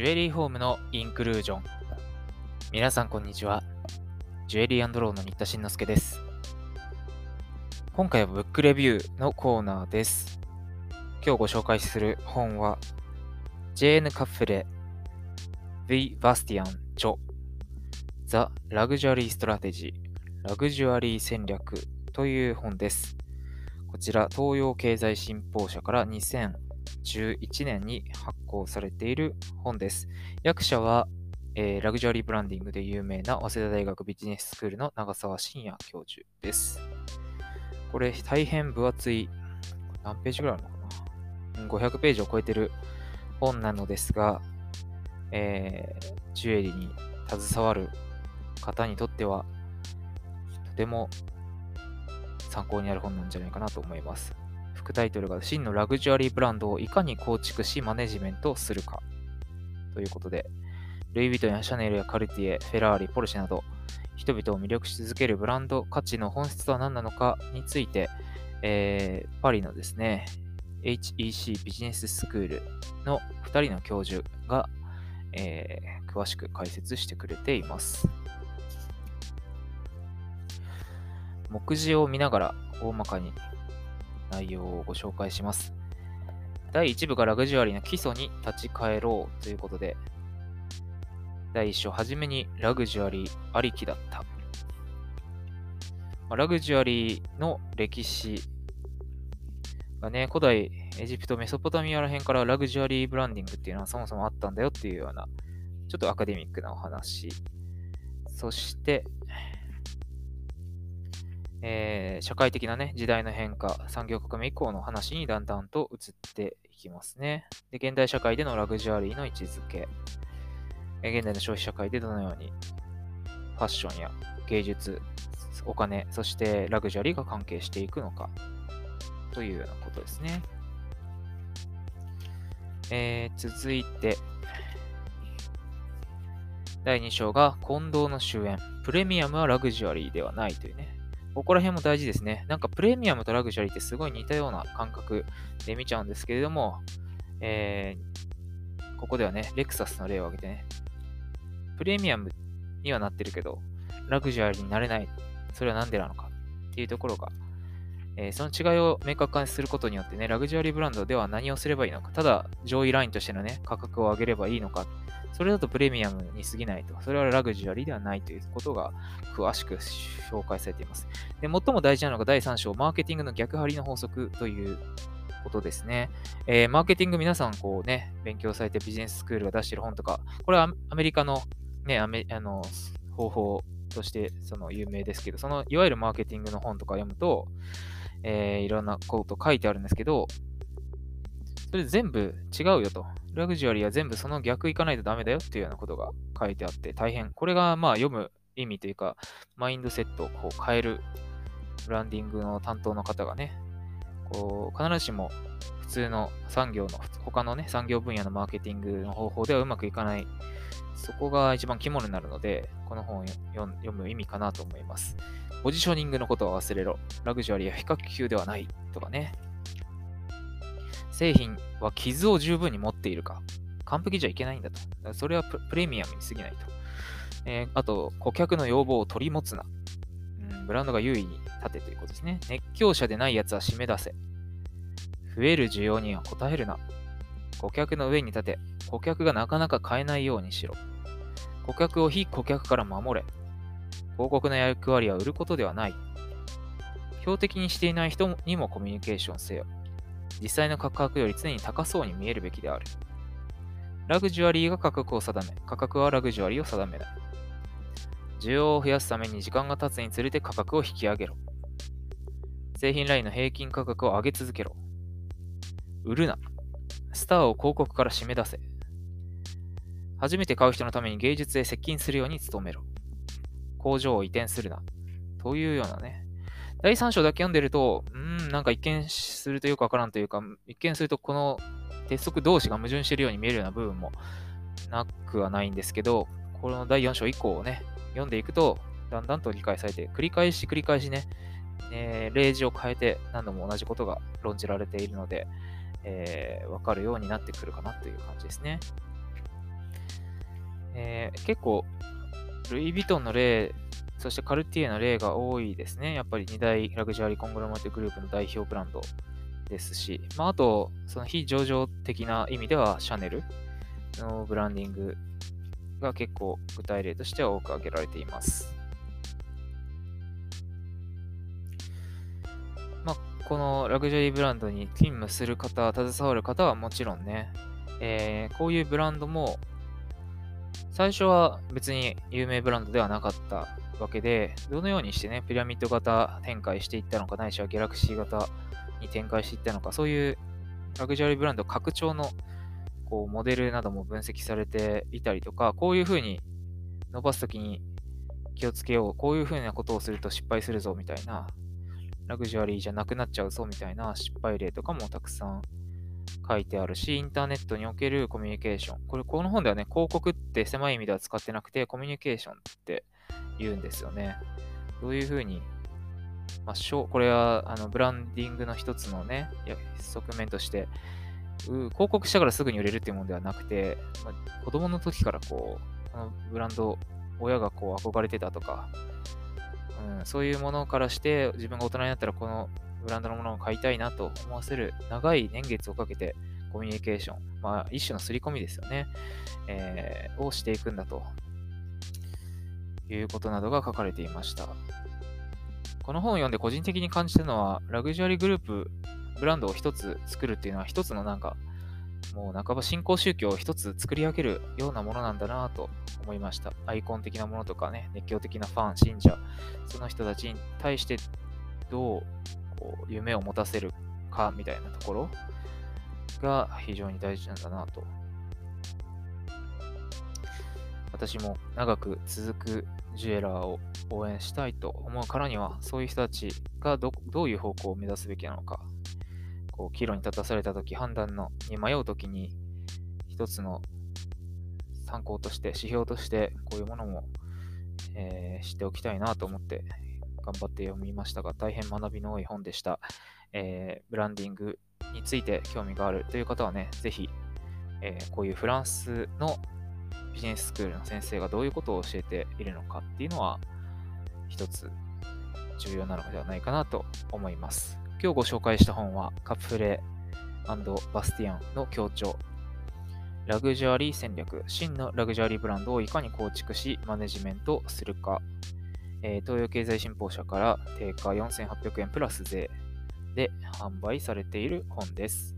ジュエリーホームのインクルージョン。皆さんこんにちは。ジュエリーローの新田慎之介です。今回はブックレビューのコーナーです。今日ご紹介する本は、ジェーヌ・カッフレ、ヴィ・バスティアン・ジョ、ザ・ラグジュアリー・ストラテジー、ラグジュアリー戦略という本です。こちら、東洋経済新報社から2011年に発行されている本です。役者は、えー、ラグジュアリーブランディングで有名な早稲田大学ビジネススクールの長澤信也教授です。これ大変分厚い、何ページぐらいあるのかな ?500 ページを超えてる本なのですが、えー、ジュエリーに携わる方にとっては、とても参考になる本なんじゃないかなと思います。副タイトルが真のラグジュアリーブランドをいかに構築しマネジメントするかということで、ルイ・ヴィトンやシャネルやカルティエ、フェラーリ、ポルシェなど、人々を魅力し続けるブランド価値の本質とは何なのかについて、えー、パリのですね、HEC ビジネススクールの2人の教授が、えー、詳しく解説してくれています。目次を見ながら大まかに内容をご紹介します。第1部がラグジュアリーの基礎に立ち返ろうということで、第1章、はじめにラグジュアリーありきだった。ま、ラグジュアリーの歴史がね、古代エジプト、メソポタミアら辺からラグジュアリーブランディングっていうのはそもそもあったんだよっていうような、ちょっとアカデミックなお話。そして、えー、社会的なね、時代の変化、産業革命以降の話にだんだんと移っていきますね。で、現代社会でのラグジュアリーの位置づけ、え現代の消費社会でどのようにファッションや芸術、お金、そしてラグジュアリーが関係していくのか、というようなことですね。えー、続いて、第2章が近藤の終焉。プレミアムはラグジュアリーではないというね。ここら辺も大事ですね。なんかプレミアムとラグジュアリーってすごい似たような感覚で見ちゃうんですけれども、えー、ここではね、レクサスの例を挙げてね、プレミアムにはなってるけど、ラグジュアリーになれない。それは何でなのかっていうところが、えー、その違いを明確化することによってね、ラグジュアリーブランドでは何をすればいいのか、ただ上位ラインとしてのね、価格を上げればいいのか、それだとプレミアムに過ぎないと。それはラグジュアリーではないということが詳しく紹介されています。で、最も大事なのが第3章、マーケティングの逆張りの法則ということですね。えー、マーケティング皆さんこうね、勉強されてビジネススクールが出している本とか、これはアメリカのね、アメあの方法としてその有名ですけど、そのいわゆるマーケティングの本とか読むと、えー、いろんなこと書いてあるんですけど、それ全部違うよと。ラグジュアリーは全部その逆行かないとダメだよっていうようなことが書いてあって大変。これがまあ読む意味というか、マインドセットを変えるブランディングの担当の方がね、こう必ずしも普通の産業の、他のね、産業分野のマーケティングの方法ではうまくいかない。そこが一番肝になるので、この本を読む意味かなと思います。ポジショニングのことは忘れろ。ラグジュアリーは比較級ではない。とかね。製品は傷を十分に持っているか。完璧じゃいけないんだと。それはプレミアムに過ぎないと。えー、あと、顧客の要望を取り持つな。うん、ブランドが優位に立てということですね。熱狂者でないやつは締め出せ。増える需要には応えるな。顧客の上に立て、顧客がなかなか買えないようにしろ。顧客を非顧客から守れ。広告の役割は売ることではない。標的にしていない人にもコミュニケーションせよ。実際の価格より常に高そうに見えるべきである。ラグジュアリーが価格を定め、価格はラグジュアリーを定めない。需要を増やすために時間が経つにつれて価格を引き上げろ。製品ラインの平均価格を上げ続けろ。売るな。スターを広告から締め出せ。初めて買う人のために芸術へ接近するように努めろ。工場を移転するな。というようなね、第3章だけ読んでると、うーん、なんか一見するとよくわからんというか、一見するとこの鉄則同士が矛盾しているように見えるような部分もなくはないんですけど、この第4章以降をね、読んでいくと、だんだんと理解されて、繰り返し繰り返しね、えー、例示を変えて何度も同じことが論じられているので、えー、わかるようになってくるかなという感じですね。えー、結構、ルイ・ヴィトンの例、そしてカルティエの例が多いですね。やっぱり2大ラグジュアリーコングロマティグループの代表ブランドですし、まあ、あと、その非上場的な意味では、シャネルのブランディングが結構具体例としては多く挙げられています。まあ、このラグジュアリーブランドに勤務する方、携わる方はもちろんね、えー、こういうブランドも最初は別に有名ブランドではなかったわけで、どのようにしてね、ピラミッド型展開していったのか、ないしはギャラクシー型に展開していったのか、そういうラグジュアリーブランド拡張のこうモデルなども分析されていたりとか、こういうふうに伸ばすときに気をつけよう、こういうふうなことをすると失敗するぞみたいな、ラグジュアリーじゃなくなっちゃうぞみたいな失敗例とかもたくさん書いてあるし、インターネットにおけるコミュニケーション。これ、この本ではね、広告って狭い意味では使ってなくて、コミュニケーションって言うんですよね。どういうふうに、まあ、これはあのブランディングの一つのね、側面として、広告したからすぐに売れるっていうものではなくて、まあ、子供の時からこう、このブランド、親がこう憧れてたとか、うん、そういうものからして自分が大人になったらこのブランドのものを買いたいなと思わせる長い年月をかけてコミュニケーション、まあ、一種の刷り込みですよね、えー、をしていくんだということなどが書かれていました。この本を読んで個人的に感じたのは、ラグジュアリーグループ、ブランドを一つ作るっていうのは一つのなんか、もう半ば新興宗教を一つ作り上げるようなものなんだなと思いました。アイコン的なものとかね、熱狂的なファン、信者、その人たちに対してどうこう夢を持たせるかみたいなところが非常に大事なんだなと。私も長く続くジュエラーを応援したいと思うからには、そういう人たちがどういう方向を目指すべきなのか、こう岐路に立たされたとき、判断のに迷うときに、一つの参考として、指標として、こういうものも、えー、知っておきたいなと思って頑張って読みましたが、大変学びの多い本でした。えー、ブランディングについて興味があるという方はね、ぜひ、えー、こういうフランスのビジネススクールの先生がどういうことを教えているのかっていうのは、一つ重要なのではないかなと思います。今日ご紹介した本は、カプフレバスティアンの協調。ラグジュアリー戦略、真のラグジュアリーブランドをいかに構築し、マネジメントするかえー、東洋経済新報社から定価4800円プラス税で販売されている本です。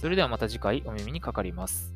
それではまた次回お耳にかかります。